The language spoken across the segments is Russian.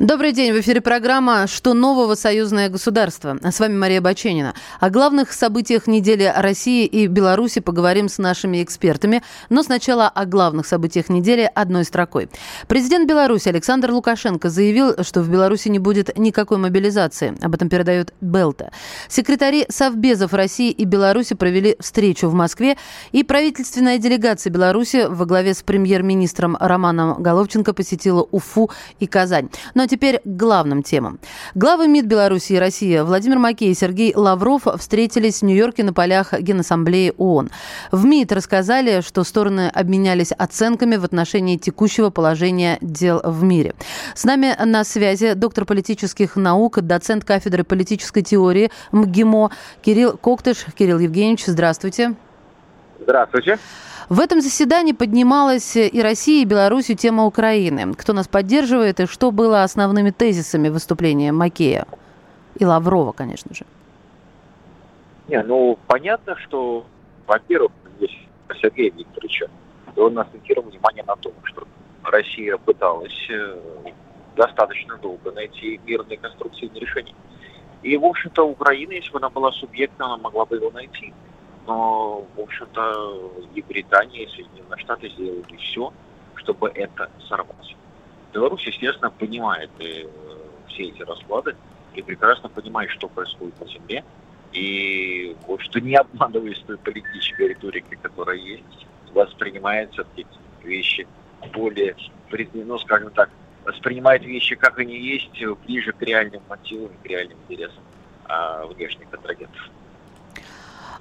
Добрый день, в эфире программа «Что нового? Союзное государство». С вами Мария Баченина. О главных событиях недели России и Беларуси поговорим с нашими экспертами. Но сначала о главных событиях недели одной строкой. Президент Беларуси Александр Лукашенко заявил, что в Беларуси не будет никакой мобилизации. Об этом передает Белта. Секретари Совбезов России и Беларуси провели встречу в Москве, и правительственная делегация Беларуси во главе с премьер-министром Романом Головченко посетила Уфу и Казань. Но теперь к главным темам. Главы МИД Беларуси и России Владимир Макей и Сергей Лавров встретились в Нью-Йорке на полях Генассамблеи ООН. В МИД рассказали, что стороны обменялись оценками в отношении текущего положения дел в мире. С нами на связи доктор политических наук, доцент кафедры политической теории МГИМО Кирилл Коктыш. Кирилл Евгеньевич, здравствуйте. Здравствуйте. В этом заседании поднималась и Россия, и Беларусь тема Украины. Кто нас поддерживает и что было основными тезисами выступления Макея и Лаврова, конечно же? Не, ну понятно, что, во-первых, здесь Сергей Викторовича, он акцентировал внимание на том, что Россия пыталась э, достаточно долго найти мирные конструктивные решения. И, в общем-то, Украина, если бы она была субъектом, она могла бы его найти но, в общем-то, и Британия, и Соединенные Штаты сделали все, чтобы это сорвать. Беларусь, естественно, понимает э, все эти расклады и прекрасно понимает, что происходит на земле, и вот что не обманываясь той политической риторикой, которая есть, воспринимаются эти вещи более, ну, скажем так, воспринимает вещи, как они есть, ближе к реальным мотивам, к реальным интересам а, внешних контрагентов.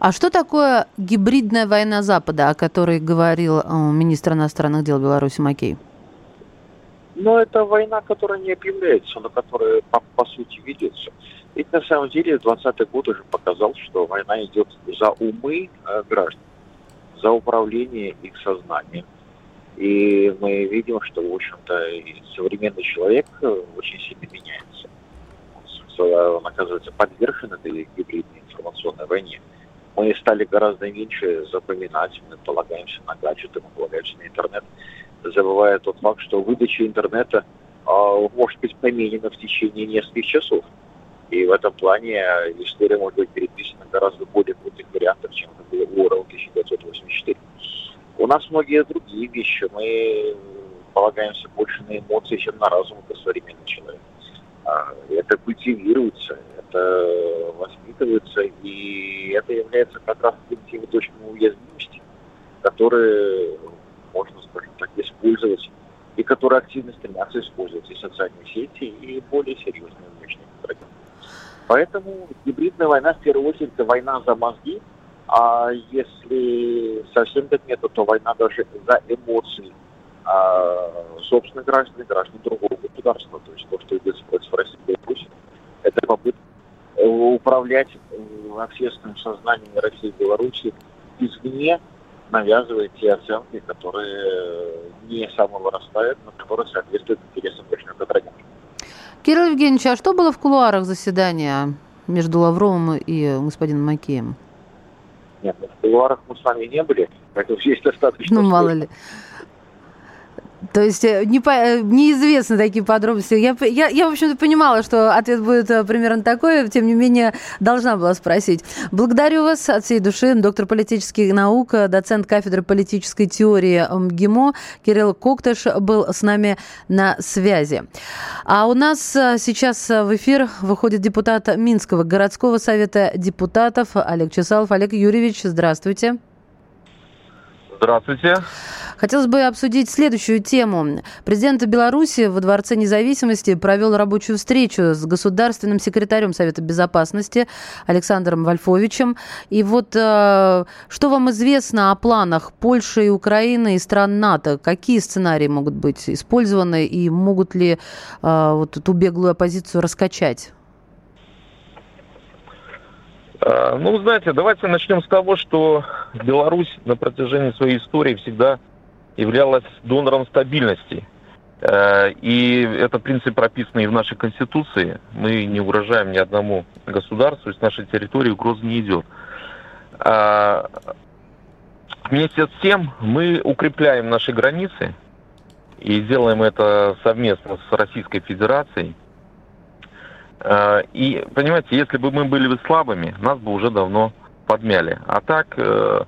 А что такое гибридная война Запада, о которой говорил э, министр иностранных дел Беларуси Макей? Ну, это война, которая не объявляется, но которая по, по сути ведется. Ведь на самом деле 20-й год уже показал, что война идет за умы э, граждан, за управление их сознанием. И мы видим, что, в общем-то, современный человек э, очень сильно меняется. Он оказывается подвержен этой гибридной информационной войне мы стали гораздо меньше запоминать, мы полагаемся на гаджеты, мы полагаемся на интернет, забывая тот факт, что выдача интернета э, может быть поменена в течение нескольких часов. И в этом плане история может быть переписана гораздо более крутых вариантов, чем это было у Орел 1984. У нас многие другие вещи. Мы полагаемся больше на эмоции, чем на разум, как современный человек. А, это культивируется, это воспитывается, и это является как раз теми точками уязвимости, которые можно, скажем так, использовать, и которые активно стремятся использовать и социальные сети, и более серьезные внешние стратегии. Поэтому гибридная война, в первую очередь, это война за мозги, а если совсем так нет, то война даже за эмоции а, собственных граждан и граждан другого государства. То есть то, что идет против России это попытка управлять э, общественным сознанием России и Беларуси извне, навязывая те оценки, которые не самовырастают, но которые соответствуют интересам точно контрагентов. Кирилл Евгеньевич, а что было в кулуарах заседания между Лавровым и господином Макеем? Нет, в кулуарах мы с вами не были, поэтому есть достаточно... Ну, мало ли. То есть э, не по, э, неизвестны такие подробности. Я, я, я, в общем-то, понимала, что ответ будет э, примерно такой, тем не менее, должна была спросить. Благодарю вас от всей души. Доктор политических наук, доцент кафедры политической теории МГИМО Кирилл Коктыш был с нами на связи. А у нас сейчас в эфир выходит депутат Минского городского совета депутатов Олег Чесалов. Олег Юрьевич, здравствуйте. Здравствуйте. Хотелось бы обсудить следующую тему. Президент Беларуси во Дворце независимости провел рабочую встречу с государственным секретарем Совета Безопасности Александром Вольфовичем. И вот э, что вам известно о планах Польши и Украины и стран НАТО? Какие сценарии могут быть использованы и могут ли э, вот эту беглую оппозицию раскачать? Э, ну, знаете, давайте начнем с того, что Беларусь на протяжении своей истории всегда являлась донором стабильности. Э, и это принцип прописанный в нашей Конституции. Мы не угрожаем ни одному государству, с нашей территории угрозы не идет. А, Вместе с тем мы укрепляем наши границы и делаем это совместно с Российской Федерацией. Э, и, понимаете, если бы мы были бы слабыми, нас бы уже давно подмяли. А так, э,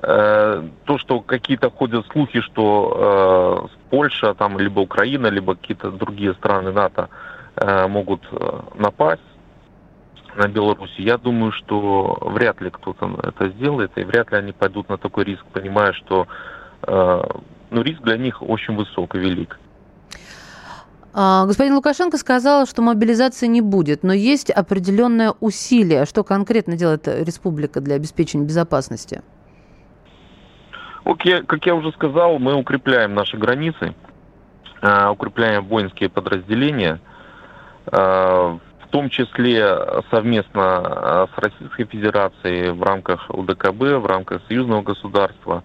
то, что какие-то ходят слухи, что Польша, там, либо Украина, либо какие-то другие страны НАТО могут напасть на Беларусь, я думаю, что вряд ли кто-то это сделает, и вряд ли они пойдут на такой риск, понимая, что ну, риск для них очень высок и велик. А, господин Лукашенко сказал, что мобилизации не будет, но есть определенное усилие. Что конкретно делает республика для обеспечения безопасности? Окей, как я уже сказал, мы укрепляем наши границы, а, укрепляем воинские подразделения, а, в том числе совместно с Российской Федерацией в рамках УДКБ, в рамках союзного государства,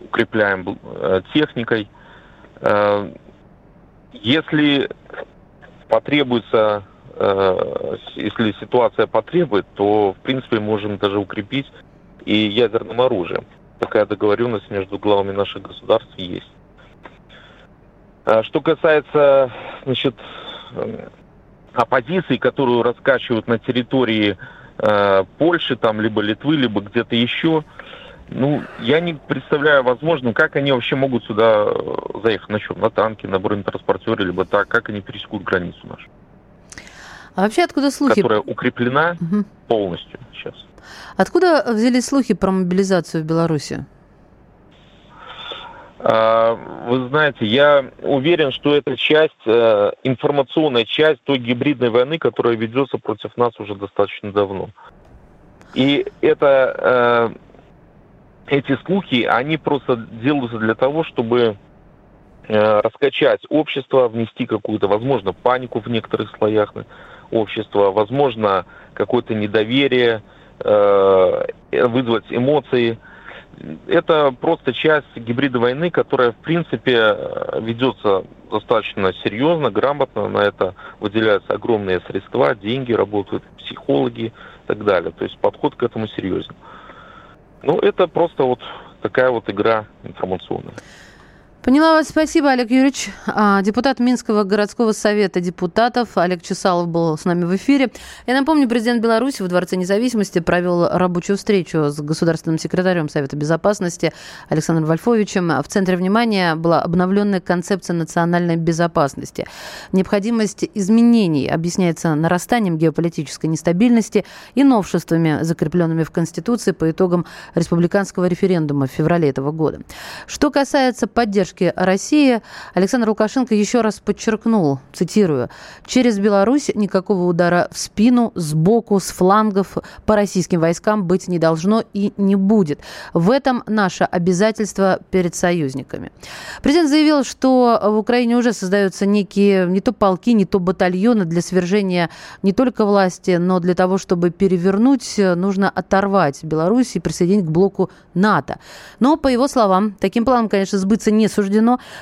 укрепляем э, техникой – Э, если потребуется, э, если ситуация потребует, то, в принципе, можем даже укрепить и ядерным оружием. Такая договоренность между главами наших государств есть. А что касается, значит, оппозиции, которую раскачивают на территории э, Польши, там, либо Литвы, либо где-то еще, ну, я не представляю возможным, как они вообще могут сюда э, заехать. На чем? На танке, на бронетранспортере, либо так. Как они пересекут границу нашу? А вообще откуда слухи? Которая укреплена угу. полностью сейчас. Откуда взялись слухи про мобилизацию в Беларуси? А, вы знаете, я уверен, что это часть, э, информационная часть той гибридной войны, которая ведется против нас уже достаточно давно. И это э, эти слухи, они просто делаются для того, чтобы раскачать общество, внести какую-то, возможно, панику в некоторых слоях общества, возможно, какое-то недоверие, э, вызвать эмоции. Это просто часть гибрида войны, которая, в принципе, ведется достаточно серьезно, грамотно. На это выделяются огромные средства, деньги, работают психологи и так далее. То есть подход к этому серьезен. Ну, это просто вот такая вот игра информационная. Поняла вас. Спасибо, Олег Юрьевич. А, депутат Минского городского совета депутатов Олег Чесалов был с нами в эфире. Я напомню, президент Беларуси в Дворце независимости провел рабочую встречу с государственным секретарем Совета безопасности Александром Вольфовичем. В центре внимания была обновленная концепция национальной безопасности. Необходимость изменений объясняется нарастанием геополитической нестабильности и новшествами, закрепленными в Конституции по итогам республиканского референдума в феврале этого года. Что касается поддержки поддержки России Александр Лукашенко еще раз подчеркнул, цитирую, «Через Беларусь никакого удара в спину, сбоку, с флангов по российским войскам быть не должно и не будет. В этом наше обязательство перед союзниками». Президент заявил, что в Украине уже создаются некие не то полки, не то батальоны для свержения не только власти, но для того, чтобы перевернуть, нужно оторвать Беларусь и присоединить к блоку НАТО. Но, по его словам, таким планом, конечно, сбыться не суждено.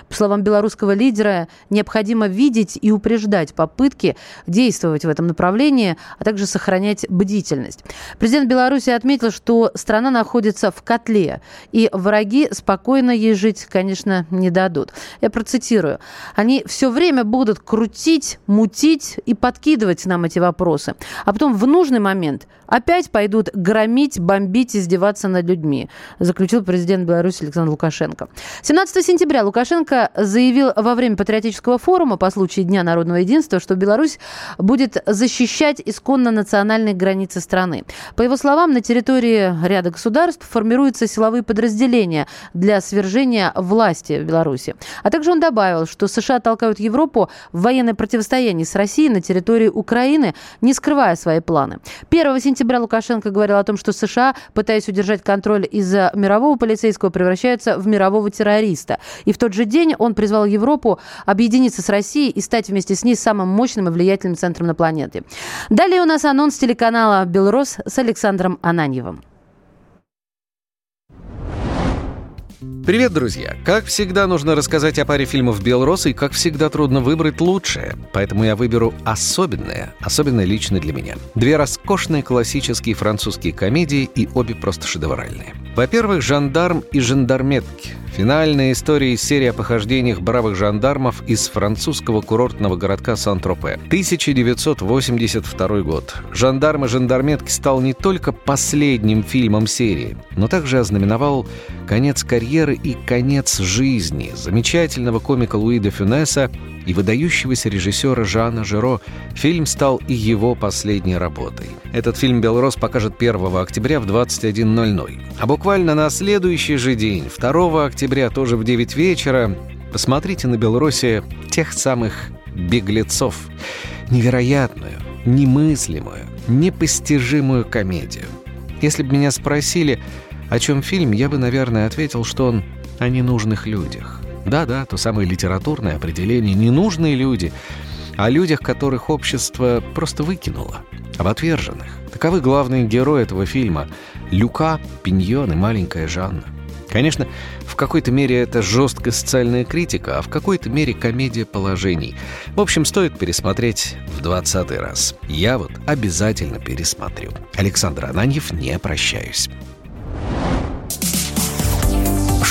По словам белорусского лидера, необходимо видеть и упреждать попытки действовать в этом направлении, а также сохранять бдительность. Президент Беларуси отметил, что страна находится в котле, и враги спокойно ей жить, конечно, не дадут. Я процитирую. Они все время будут крутить, мутить и подкидывать нам эти вопросы. А потом в нужный момент опять пойдут громить, бомбить, издеваться над людьми, заключил президент Беларуси Александр Лукашенко. 17 сентября сентября Лукашенко заявил во время патриотического форума по случаю Дня народного единства, что Беларусь будет защищать исконно национальные границы страны. По его словам, на территории ряда государств формируются силовые подразделения для свержения власти в Беларуси. А также он добавил, что США толкают Европу в военное противостояние с Россией на территории Украины, не скрывая свои планы. 1 сентября Лукашенко говорил о том, что США, пытаясь удержать контроль из-за мирового полицейского, превращаются в мирового террориста. И в тот же день он призвал Европу объединиться с Россией и стать вместе с ней самым мощным и влиятельным центром на планете. Далее у нас анонс телеканала «Белрос» с Александром Ананьевым. Привет, друзья! Как всегда, нужно рассказать о паре фильмов «Белрос», и как всегда трудно выбрать лучшее. Поэтому я выберу особенное, особенно лично для меня. Две роскошные классические французские комедии, и обе просто шедевральные. Во-первых, «Жандарм» и «Жандарметки». Финальная история из серии о похождениях бравых жандармов из французского курортного городка Сан-Тропе. 1982 год. «Жандарм и жандарметки» стал не только последним фильмом серии, но также ознаменовал конец карьеры и конец жизни замечательного комика Луи де Фюнеса и выдающегося режиссера Жана Жиро, фильм стал и его последней работой. Этот фильм «Белрос» покажет 1 октября в 21.00. А буквально на следующий же день, 2 октября, тоже в 9 вечера, посмотрите на «Белросе» тех самых «беглецов». Невероятную, немыслимую, непостижимую комедию. Если бы меня спросили, о чем фильм, я бы, наверное, ответил, что он о ненужных людях. Да-да, то самое литературное определение «ненужные люди», о людях, которых общество просто выкинуло, об отверженных. Таковы главные герои этого фильма — Люка, Пиньон и маленькая Жанна. Конечно, в какой-то мере это жесткая социальная критика, а в какой-то мере комедия положений. В общем, стоит пересмотреть в двадцатый раз. Я вот обязательно пересмотрю. Александр Ананьев, не прощаюсь.